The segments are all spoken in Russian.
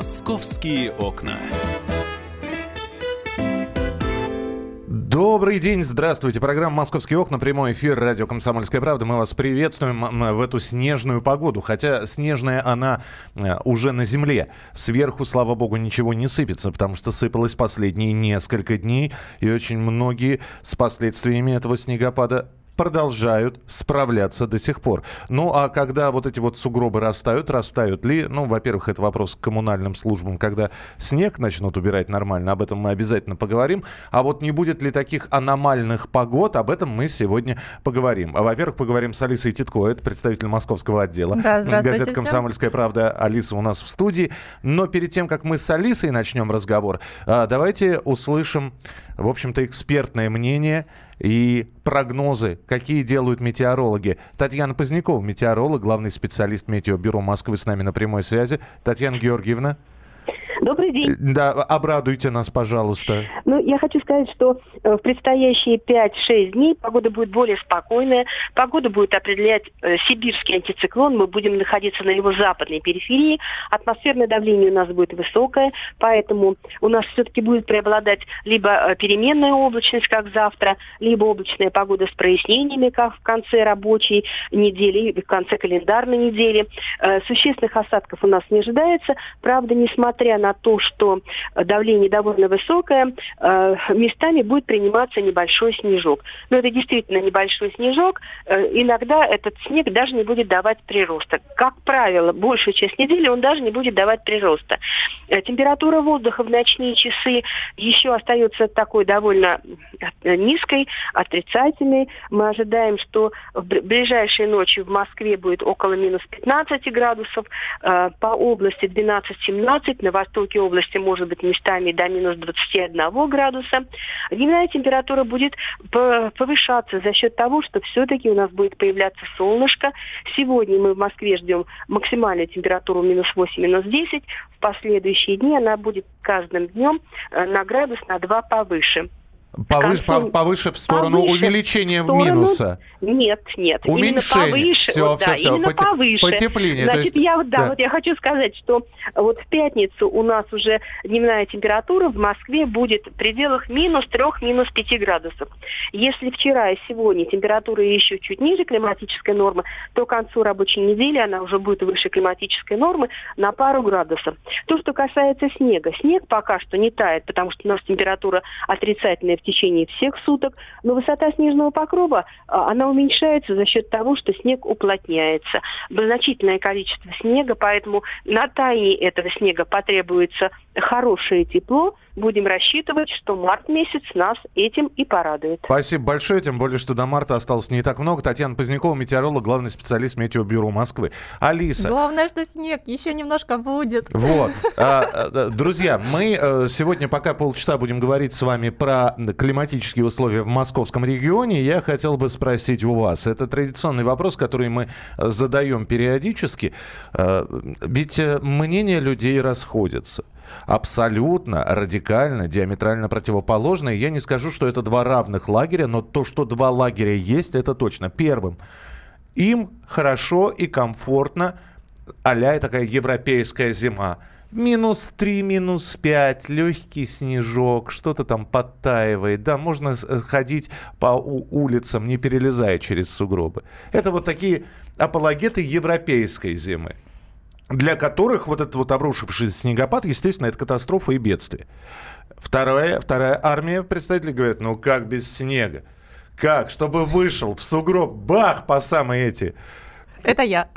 Московские окна. Добрый день, здравствуйте. Программа «Московские окна», прямой эфир радио «Комсомольская правда». Мы вас приветствуем в эту снежную погоду. Хотя снежная она э, уже на земле. Сверху, слава богу, ничего не сыпется, потому что сыпалось последние несколько дней. И очень многие с последствиями этого снегопада продолжают справляться до сих пор. Ну, а когда вот эти вот сугробы растают, растают ли? Ну, во-первых, это вопрос к коммунальным службам. Когда снег начнут убирать нормально, об этом мы обязательно поговорим. А вот не будет ли таких аномальных погод, об этом мы сегодня поговорим. А, во-первых, поговорим с Алисой Титко, это представитель московского отдела. Да, Газета «Комсомольская правда». Алиса у нас в студии. Но перед тем, как мы с Алисой начнем разговор, а, давайте услышим, в общем-то, экспертное мнение и прогнозы, какие делают метеорологи. Татьяна Позднякова, метеоролог, главный специалист Метеобюро Москвы с нами на прямой связи. Татьяна Георгиевна. Добрый день. Да, обрадуйте нас, пожалуйста. Ну, я хочу сказать, что э, в предстоящие 5-6 дней погода будет более спокойная. Погода будет определять э, сибирский антициклон. Мы будем находиться на его западной периферии. Атмосферное давление у нас будет высокое, поэтому у нас все-таки будет преобладать либо э, переменная облачность, как завтра, либо облачная погода с прояснениями, как в конце рабочей недели, в конце календарной недели. Э, существенных осадков у нас не ожидается. Правда, несмотря на то, что давление довольно высокое, э, местами будет приниматься небольшой снежок. Но это действительно небольшой снежок. Э, иногда этот снег даже не будет давать прироста. Как правило, большую часть недели он даже не будет давать прироста. Э, температура воздуха в ночные часы еще остается такой довольно низкой, отрицательной. Мы ожидаем, что в ближайшие ночи в Москве будет около минус 15 градусов, по области 12-17, на востоке востоке области может быть местами до минус 21 градуса. Дневная температура будет повышаться за счет того, что все-таки у нас будет появляться солнышко. Сегодня мы в Москве ждем максимальную температуру минус 8, минус 10. В последующие дни она будет каждым днем э, на градус на 2 повыше. Повыше, концу... повыше в сторону повыше, увеличения в сторону... минуса. Нет, нет. Уменьшение. Именно повыше. Все, вот, все, да, все. Именно Поте... повыше. Потепление. Значит, есть... я, да, да, вот я хочу сказать, что вот в пятницу у нас уже дневная температура в Москве будет в пределах минус 3, минус 5 градусов. Если вчера и сегодня температура еще чуть ниже климатической нормы, то к концу рабочей недели она уже будет выше климатической нормы на пару градусов. То, что касается снега. Снег пока что не тает, потому что у нас температура отрицательная в течение всех суток, но высота снежного покрова, а, она уменьшается за счет того, что снег уплотняется. Значительное количество снега, поэтому на таянии этого снега потребуется хорошее тепло, будем рассчитывать, что март месяц нас этим и порадует. Спасибо большое, тем более, что до марта осталось не так много. Татьяна Позднякова, метеоролог, главный специалист Метеобюро Москвы. Алиса. Главное, что снег еще немножко будет. Вот. А, а, друзья, мы э, сегодня пока полчаса будем говорить с вами про климатические условия в московском регионе. Я хотел бы спросить у вас. Это традиционный вопрос, который мы задаем периодически. Э, ведь э, мнения людей расходятся абсолютно, радикально, диаметрально противоположные. Я не скажу, что это два равных лагеря, но то, что два лагеря есть, это точно. Первым, им хорошо и комфортно, а такая европейская зима. Минус 3, минус 5, легкий снежок, что-то там подтаивает. Да, можно э, ходить по улицам, не перелезая через сугробы. Это вот такие апологеты европейской зимы для которых вот этот вот обрушившийся снегопад, естественно, это катастрофа и бедствие. Вторая, вторая армия представителей говорят, ну как без снега? Как? Чтобы вышел в сугроб, бах, по самые эти... Это я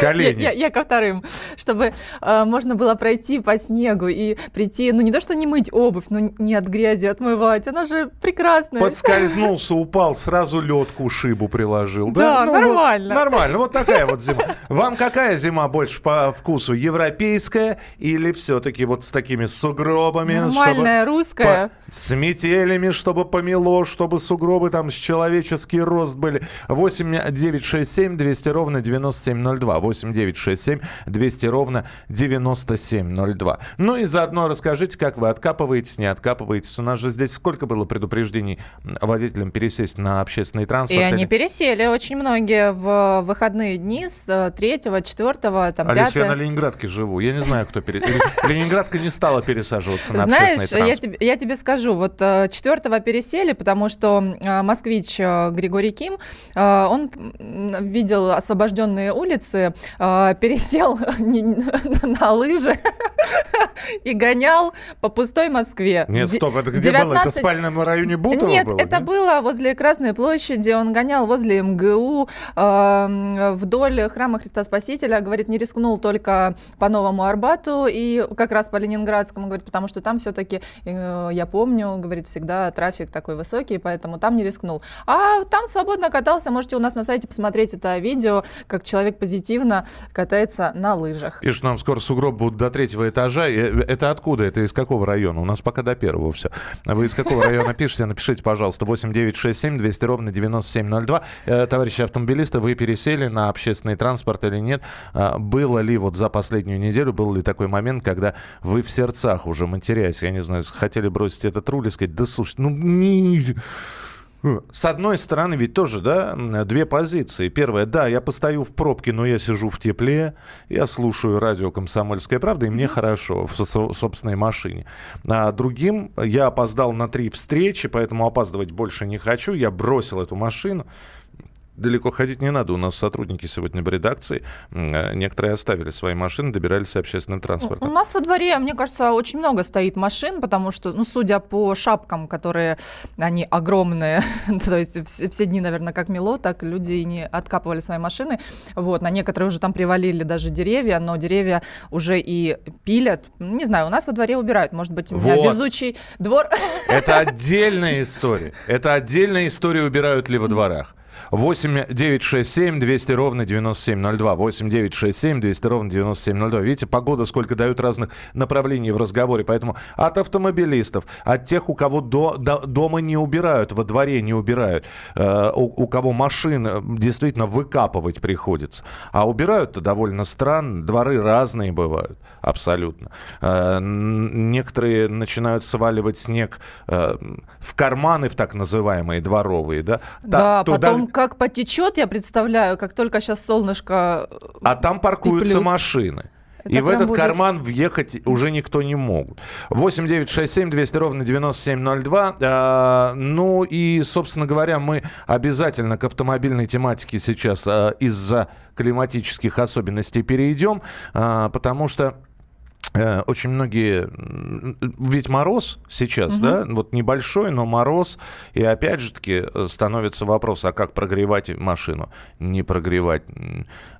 колени. Я, я, я ко вторым, чтобы э, можно было пройти по снегу и прийти, ну не то, что не мыть обувь, но не от грязи отмывать, она же прекрасная. Подскользнулся, упал, сразу лед к ушибу приложил. Да, да? Ну, нормально. Вот, нормально, вот такая вот зима. Вам какая зима больше по вкусу, европейская или все-таки вот с такими сугробами? Нормальная, русская. По, с метелями, чтобы помело, чтобы сугробы там с человеческий рост были. 8 9 6 7 200 ровно 9702. 8 9 6 7 200 ровно ровно 9702. Ну и заодно расскажите, как вы откапываетесь, не откапываетесь. У нас же здесь сколько было предупреждений водителям пересесть на общественный транспорт? И они пересели очень многие в выходные дни с 3 4 там, Алис, я на Ленинградке живу. Я не знаю, кто пересел. Ленинградка не стала пересаживаться на Знаешь, общественный транспорт. Я тебе, я тебе скажу, вот 4 пересели, потому что москвич Григорий Ким, он видел освобожденные улицы, пересел на лыжи и гонял по пустой Москве. Нет, стоп, это где 19... было? Это в спальном районе Бутово Нет, было? это нет? было возле Красной площади, он гонял возле МГУ, э, вдоль храма Христа Спасителя, говорит, не рискнул только по Новому Арбату и как раз по Ленинградскому, говорит, потому что там все-таки, э, я помню, говорит, всегда трафик такой высокий, поэтому там не рискнул. А там свободно катался, можете у нас на сайте посмотреть это видео, как человек позитивно катается на лыжах. Пишут нам, скоро сугроб будут до третьего этажа. Это откуда? Это из какого района? У нас пока до первого все. Вы из какого района пишете? Напишите, пожалуйста, 8967 200 ровно 9702. Э, товарищи автомобилисты, вы пересели на общественный транспорт или нет? А, было ли вот за последнюю неделю, был ли такой момент, когда вы в сердцах уже матерясь, я не знаю, хотели бросить этот руль и сказать, да слушай, ну не... С одной стороны, ведь тоже, да, две позиции. Первая, да, я постою в пробке, но я сижу в тепле, я слушаю радио «Комсомольская правда», и мне хорошо в собственной машине. А другим, я опоздал на три встречи, поэтому опаздывать больше не хочу, я бросил эту машину, далеко ходить не надо. У нас сотрудники сегодня в редакции. Э, некоторые оставили свои машины, добирались общественным транспортом. У нас во дворе, мне кажется, очень много стоит машин, потому что, ну, судя по шапкам, которые, они огромные, то есть все, все дни, наверное, как мело, так люди и не откапывали свои машины. Вот, на некоторые уже там привалили даже деревья, но деревья уже и пилят. Не знаю, у нас во дворе убирают. Может быть, у меня вот. везучий двор. Это отдельная история. Это отдельная история, убирают ли во дворах. 8 9 6 7 200 ровно 9702. 8 9 6 7 200 ровно 9702. Видите, погода сколько дают разных направлений в разговоре. Поэтому от автомобилистов, от тех, у кого до, до, дома не убирают, во дворе не убирают, э, у, у кого машин э, действительно выкапывать приходится. А убирают-то довольно странно. Дворы разные бывают. Абсолютно. Э, некоторые начинают сваливать снег э, в карманы, в так называемые дворовые. Да, да Та, потом туда как потечет, я представляю, как только сейчас солнышко... А там паркуются машины. Это и в этот будет... карман въехать уже никто не могут. 8 9 6 7 200 ровно 9702. А, ну и, собственно говоря, мы обязательно к автомобильной тематике сейчас а, из-за климатических особенностей перейдем, а, потому что Э, очень многие, ведь мороз сейчас, угу. да, вот небольшой, но мороз, и опять же таки э, становится вопрос, а как прогревать машину? Не прогревать,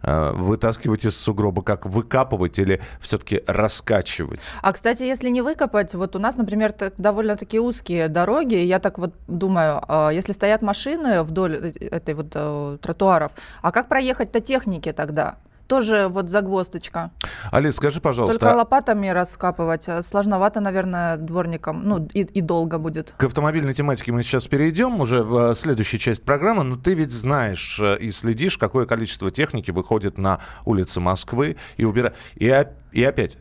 э, вытаскивать из сугроба, как выкапывать или все-таки раскачивать? А, кстати, если не выкопать, вот у нас, например, довольно-таки узкие дороги, я так вот думаю, а, если стоят машины вдоль этой вот тротуаров, а как проехать-то техники тогда? Тоже вот загвоздочка. Алис, скажи, пожалуйста. Только лопатами раскапывать э, сложновато, наверное, дворникам. Ну, и, и долго будет. К автомобильной тематике мы сейчас перейдем уже в э, следующую часть программы. Но ты ведь знаешь э, и следишь, какое количество техники выходит на улицы Москвы и убирает. И, и опять,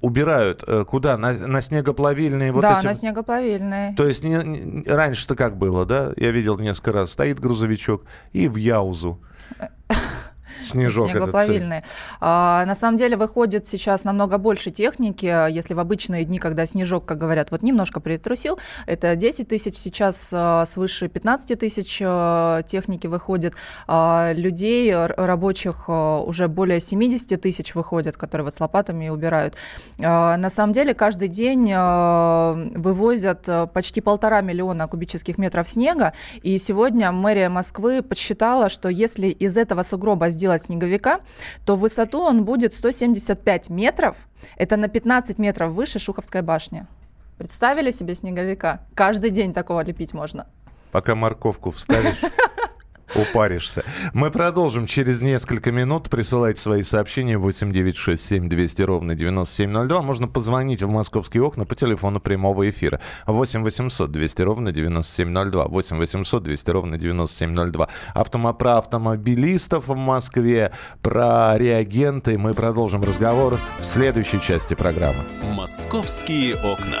убирают куда? На, на снегоплавильные вот да, эти? на снегоплавильные. То есть не, не, раньше-то как было, да? Я видел несколько раз. Стоит грузовичок и в Яузу. Снежок снегоплавильные. А, на самом деле выходит сейчас намного больше техники. Если в обычные дни, когда снежок, как говорят, вот немножко притрусил, это 10 тысяч, сейчас а, свыше 15 тысяч а, техники выходит. А, людей, рабочих а, уже более 70 тысяч выходят, которые вот с лопатами убирают. А, на самом деле каждый день а, вывозят а, почти полтора миллиона кубических метров снега. И сегодня мэрия Москвы подсчитала, что если из этого сугроба сделать сделать снеговика, то в высоту он будет 175 метров. Это на 15 метров выше Шуховской башни. Представили себе снеговика? Каждый день такого лепить можно. Пока морковку вставишь. Упаришься. Мы продолжим через несколько минут. Присылайте свои сообщения 8967 200 ровно 9702. Можно позвонить в московские окна по телефону прямого эфира. 8 800 200 ровно 9702. 8 800 200 ровно 9702. Автомо про автомобилистов в Москве, про реагенты. Мы продолжим разговор в следующей части программы. Московские окна.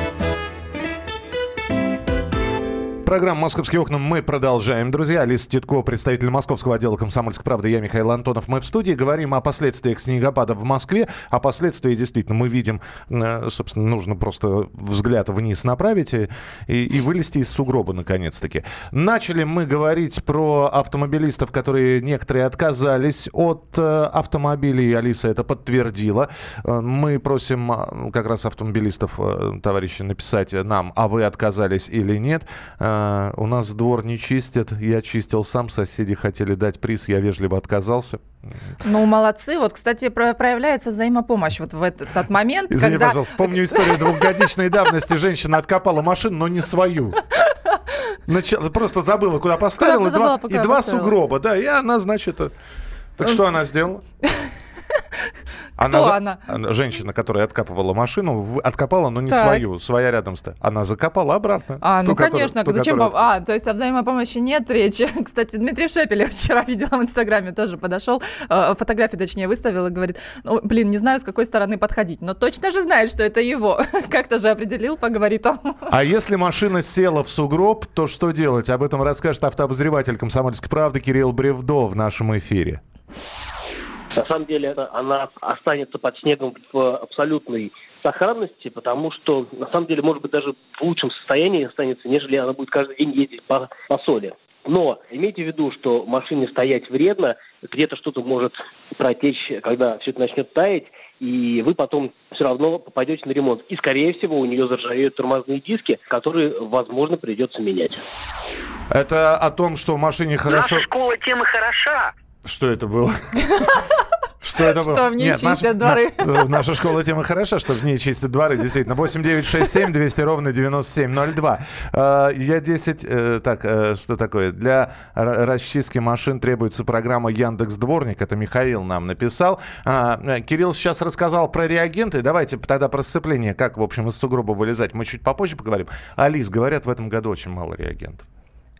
Программа «Московские окна» мы продолжаем. Друзья, Алиса Титко, представитель московского отдела «Комсомольской правды», я Михаил Антонов. Мы в студии говорим о последствиях снегопада в Москве. А последствия действительно мы видим, э, собственно, нужно просто взгляд вниз направить и, и вылезти из сугроба наконец-таки. Начали мы говорить про автомобилистов, которые некоторые отказались от э, автомобилей. Алиса это подтвердила. Э, мы просим как раз автомобилистов, товарищи, написать нам, а вы отказались или нет. А, у нас двор не чистят. Я чистил сам. Соседи хотели дать приз. Я вежливо отказался. Ну, молодцы. Вот, кстати, проявляется взаимопомощь вот в этот, этот момент. Извини, когда... пожалуйста, помню историю двухгодичной давности. Женщина откопала машину, но не свою. Начала, просто забыла, куда поставила. Куда и два, и два сугроба, да. И она, значит... Э, так что она сделала? Кто она? она? Женщина, которая откапывала машину, откопала, но не так. свою, своя рядом стоит. Она закопала обратно. А, ну конечно, которую, зачем? Ту, а, то есть о взаимопомощи нет речи. Кстати, Дмитрий Шепелев вчера видела в Инстаграме, тоже подошел, э, фотографию точнее выставил и говорит, ну, блин, не знаю, с какой стороны подходить, но точно же знает, что это его. Как-то же определил, поговорит он. А если машина села в сугроб, то что делать? Об этом расскажет автообозреватель «Комсомольской правды» Кирилл Бревдо в нашем эфире. На самом деле она останется под снегом в абсолютной сохранности, потому что, на самом деле, может быть, даже в лучшем состоянии останется, нежели она будет каждый день ездить по, по соли. Но имейте в виду, что машине стоять вредно, где-то что-то может протечь, когда все это начнет таять, и вы потом все равно попадете на ремонт. И, скорее всего, у нее заржавеют тормозные диски, которые, возможно, придется менять. Это о том, что машине хорошо... Наша школа тем и хороша, что это было? Что это было? Что в ней Нет, чистят дворы. На, наша школа тема хороша, что в ней чистят дворы, действительно. 8 9 6 7 200 ровно 9702. Uh, я 10... Uh, так, что такое? Для расчистки машин требуется программа Яндекс Дворник. Это Михаил нам написал. Uh, Кирилл сейчас рассказал про реагенты. Давайте тогда про сцепление. Как, в общем, из сугроба вылезать. Мы чуть попозже поговорим. Алис, говорят, в этом году очень мало реагентов.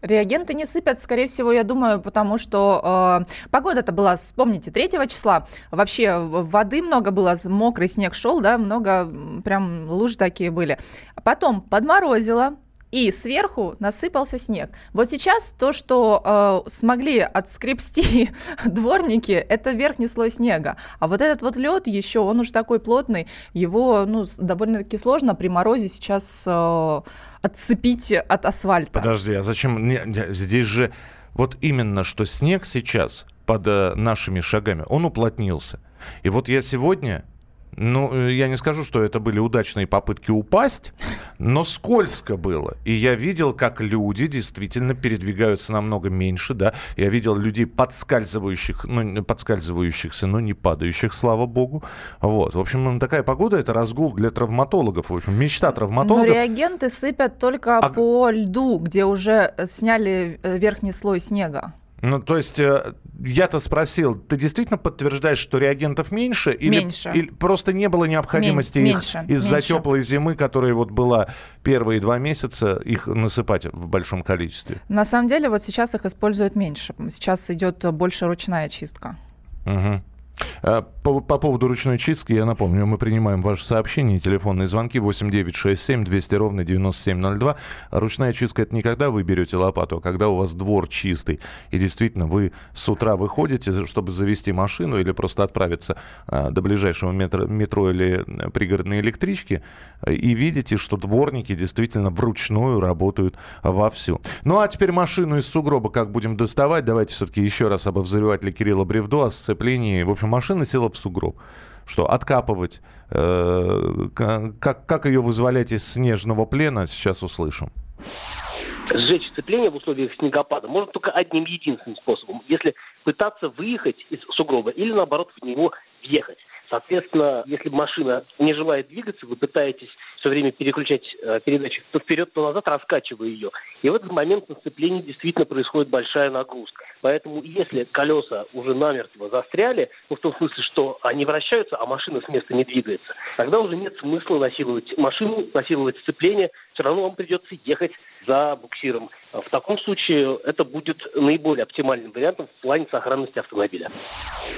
Реагенты не сыпят, скорее всего, я думаю, потому что э, погода-то была, вспомните, 3 числа. Вообще воды много было, мокрый снег шел, да, много прям лужи такие были. Потом подморозило, и сверху насыпался снег. Вот сейчас то, что э, смогли отскрепсти дворники, это верхний слой снега. А вот этот вот лед еще, он уже такой плотный, его ну, довольно-таки сложно при морозе сейчас э, отцепить от асфальта. Подожди, а зачем? Не, не, здесь же вот именно что снег сейчас под э, нашими шагами, он уплотнился. И вот я сегодня ну, э, я не скажу, что это были удачные попытки упасть, но скользко было. И я видел, как люди действительно передвигаются намного меньше, да. Я видел людей подскальзывающих, ну, подскальзывающихся, но не падающих, слава богу. Вот. В общем, ну, такая погода – это разгул для травматологов. В общем, мечта травматологов. Но реагенты сыпят только а... по льду, где уже сняли э, верхний слой снега. Ну, то есть э, я-то спросил, ты действительно подтверждаешь, что реагентов меньше? Или, меньше. Или просто не было необходимости Мен- их из-за теплой зимы, которая вот была первые два месяца, их насыпать в большом количестве? На самом деле вот сейчас их используют меньше. Сейчас идет больше ручная чистка. Угу. По, по поводу ручной чистки, я напомню, мы принимаем ваши сообщения, телефонные звонки 8967 200 ровно 9702. Ручная чистка это не когда вы берете лопату, а когда у вас двор чистый. И действительно, вы с утра выходите, чтобы завести машину или просто отправиться а, до ближайшего метро, метро или пригородной электрички, и видите, что дворники действительно вручную работают вовсю. Ну а теперь машину из сугроба как будем доставать? Давайте все-таки еще раз об взрывателе Кирилла Бревдо, о сцеплении. В общем, машина села в сугроб. Что, откапывать? Э, как, как ее вызволять из снежного плена, сейчас услышим. Сжечь сцепление в условиях снегопада можно только одним единственным способом. Если пытаться выехать из сугроба или, наоборот, в него въехать. Соответственно, если машина не желает двигаться, вы пытаетесь все время переключать э, передачи то вперед, то назад, раскачивая ее. И в этот момент на сцеплении действительно происходит большая нагрузка. Поэтому если колеса уже намертво застряли, ну, в том смысле, что они вращаются, а машина с места не двигается, тогда уже нет смысла насиловать машину, насиловать сцепление, все равно вам придется ехать за буксиром. В таком случае это будет наиболее оптимальным вариантом в плане сохранности автомобиля.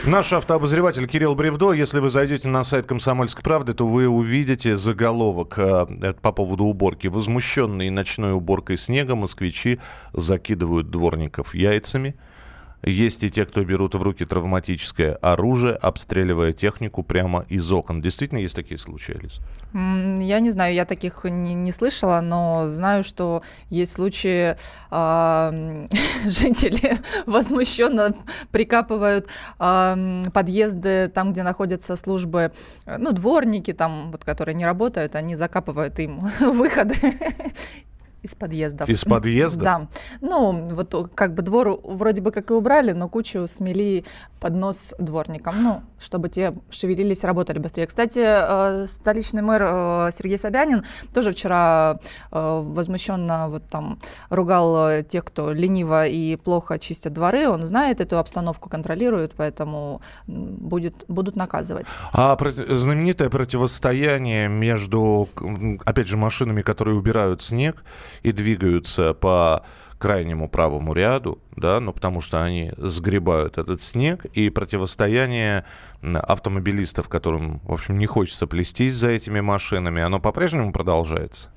Наш автообозреватель Кирилл Бревдо, если вы зайдете на сайт «Комсомольской правды», то вы увидите заголовок э, по поводу уборки. Возмущенные ночной уборкой снега москвичи закидывают дворников яйцами – есть и те, кто берут в руки травматическое оружие, обстреливая технику прямо из окон. Действительно есть такие случаи, Алис? Я не знаю, я таких не, не слышала, но знаю, что есть случаи, э, жители возмущенно прикапывают э, подъезды там, где находятся службы, ну, дворники там, вот, которые не работают, они закапывают им выходы из подъездов. Из подъезда? Да. Ну, вот как бы двор вроде бы как и убрали, но кучу смели под нос дворникам, ну, чтобы те шевелились, работали быстрее. Кстати, э, столичный мэр э, Сергей Собянин тоже вчера э, возмущенно вот там ругал тех, кто лениво и плохо чистят дворы. Он знает эту обстановку, контролирует, поэтому будет, будут наказывать. А знаменитое противостояние между, опять же, машинами, которые убирают снег, и двигаются по крайнему правому ряду, да, ну потому что они сгребают этот снег, и противостояние автомобилистов, которым, в общем, не хочется плестись за этими машинами, оно по-прежнему продолжается?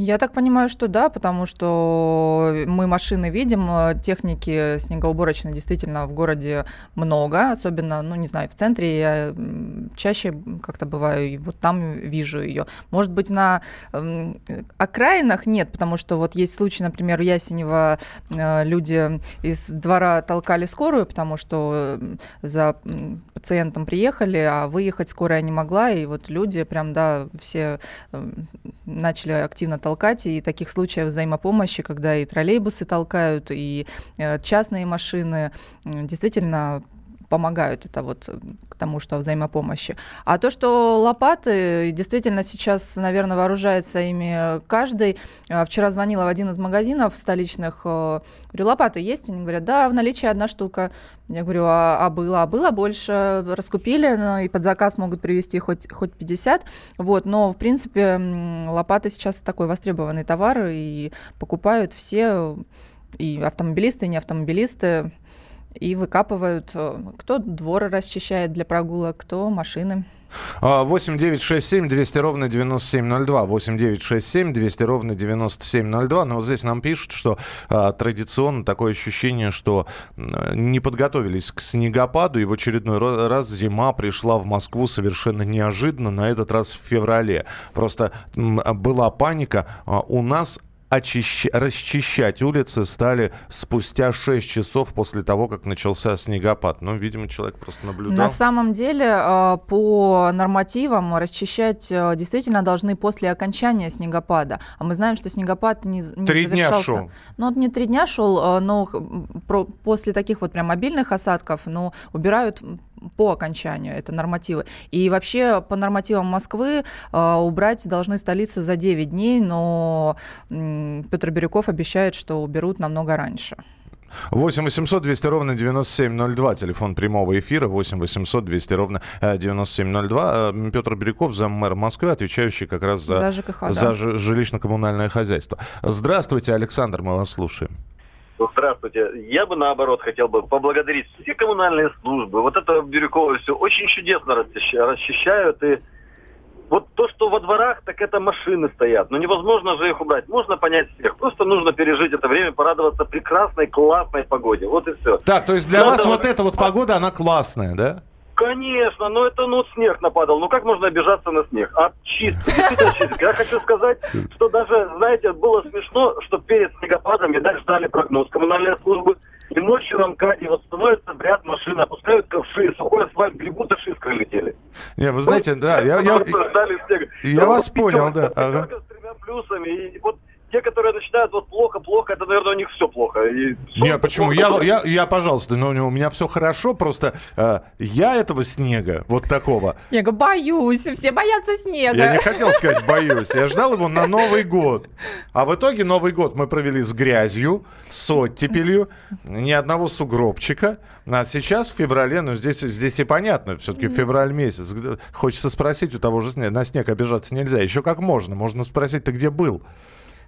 Я так понимаю, что да, потому что мы машины видим, э, техники снегоуборочной действительно в городе много, особенно, ну, не знаю, в центре я чаще как-то бываю, и вот там вижу ее. Может быть, на э, окраинах нет, потому что вот есть случай, например, в Ясенево э, люди из двора толкали скорую, потому что за пациентом приехали, а выехать скорая не могла, и вот люди прям, да, все начали активно толкать, и таких случаев взаимопомощи, когда и троллейбусы толкают, и э, частные машины, действительно помогают это вот к тому, что взаимопомощи. А то, что лопаты, действительно сейчас, наверное, вооружается ими каждый. А, вчера звонила в один из магазинов столичных, э, говорю, лопаты есть? Они говорят, да, в наличии одна штука. Я говорю, а, а было? А было больше. Раскупили, ну, и под заказ могут привезти хоть, хоть 50. Вот, но, в принципе, лопаты сейчас такой востребованный товар, и покупают все, и автомобилисты, и не автомобилисты и выкапывают, э, кто дворы расчищает для прогулок, кто машины. 8 9 6 7 200 ровно 9702. 8 9 6 7 200 ровно 9702. Но вот здесь нам пишут, что а, традиционно такое ощущение, что не подготовились к снегопаду, и в очередной раз зима пришла в Москву совершенно неожиданно, на этот раз в феврале. Просто была паника. А, у нас очищ... расчищать улицы стали спустя 6 часов после того, как начался снегопад. Ну, видимо, человек просто наблюдал. На самом деле, э, по нормативам расчищать э, действительно должны после окончания снегопада. А мы знаем, что снегопад не, не три завершался. Дня шел. Ну, он не три дня шел, э, но после таких вот прям мобильных осадков, ну, убирают по окончанию, это нормативы. И вообще по нормативам Москвы э, убрать должны столицу за 9 дней, но э, Петр Бирюков обещает, что уберут намного раньше. 8 800 200 ровно 9702, телефон прямого эфира, 8 800 200 ровно 9702. Э, Петр Бирюков, заммэр Москвы, отвечающий как раз за, за, ЖКХ, за да. жилищно-коммунальное хозяйство. Здравствуйте, Александр, мы вас слушаем. Здравствуйте. Я бы наоборот хотел бы поблагодарить все коммунальные службы. Вот это Бирюково все очень чудесно расчищают. И вот то, что во дворах, так это машины стоят. Но невозможно же их убрать. Можно понять всех. Просто нужно пережить это время, порадоваться прекрасной, классной погоде. Вот и все. Так, то есть для Надо вас вот эта вот погода, она классная, да? Конечно, но это ну снег нападал. Ну как можно обижаться на снег? А чистый, действительно чистый. Я хочу сказать, что даже, знаете, было смешно, что перед снегопадом, видать, ждали прогноз коммунальной службы. И ночью на МКАДе вот становится в ряд машин, опускают ковши, сухой асфальт, грибут, и летели. Не, вы знаете, да, я, я, я вас понял, да. Ага. Тремя плюсами, и вот те, которые начинают вот плохо-плохо, это, наверное, у них все плохо. И не, почему? Я, я, я, пожалуйста, но у меня все хорошо, просто э, я этого снега, вот такого. Снега боюсь, все боятся снега. Я не хотел сказать боюсь, я ждал его на Новый год. А в итоге Новый год мы провели с грязью, с оттепелью, ни одного сугробчика. А сейчас в феврале, ну здесь, здесь и понятно, все-таки февраль месяц. Хочется спросить у того же снега, на снег обижаться нельзя. Еще как можно, можно спросить, ты где был?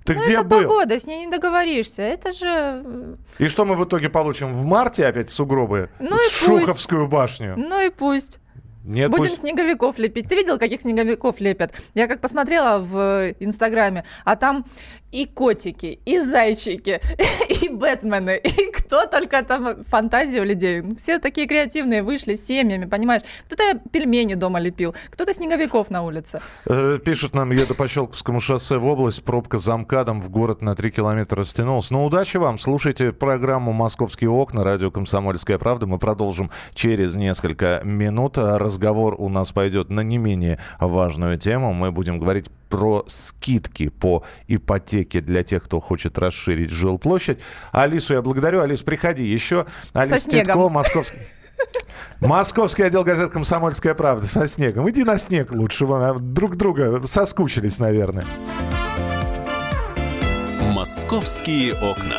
Ты ну, где это был? погода, с ней не договоришься. Это же... И что мы в итоге получим? В марте опять сугробы? Ну с Шуховскую башню? Ну и пусть. Нет, Будем пусть... снеговиков лепить. Ты видел, каких снеговиков лепят? Я как посмотрела в Инстаграме, а там и котики, и зайчики, и Бэтмены, и кто только там фантазия у людей. Все такие креативные вышли с семьями, понимаешь? Кто-то пельмени дома лепил, кто-то снеговиков на улице. Э, пишут нам, еду по Щелковскому шоссе в область, пробка за МКАДом в город на 3 километра растянулась. Ну, удачи вам, слушайте программу «Московские окна», радио «Комсомольская правда». Мы продолжим через несколько минут. Разговор у нас пойдет на не менее важную тему. Мы будем говорить про скидки по ипотеке для тех, кто хочет расширить жилплощадь. Алису я благодарю. Алис, приходи еще. Алис Титко, московский... Московский отдел газет «Комсомольская правда» со снегом. Иди на снег лучше. Друг друга соскучились, наверное. «Московские окна».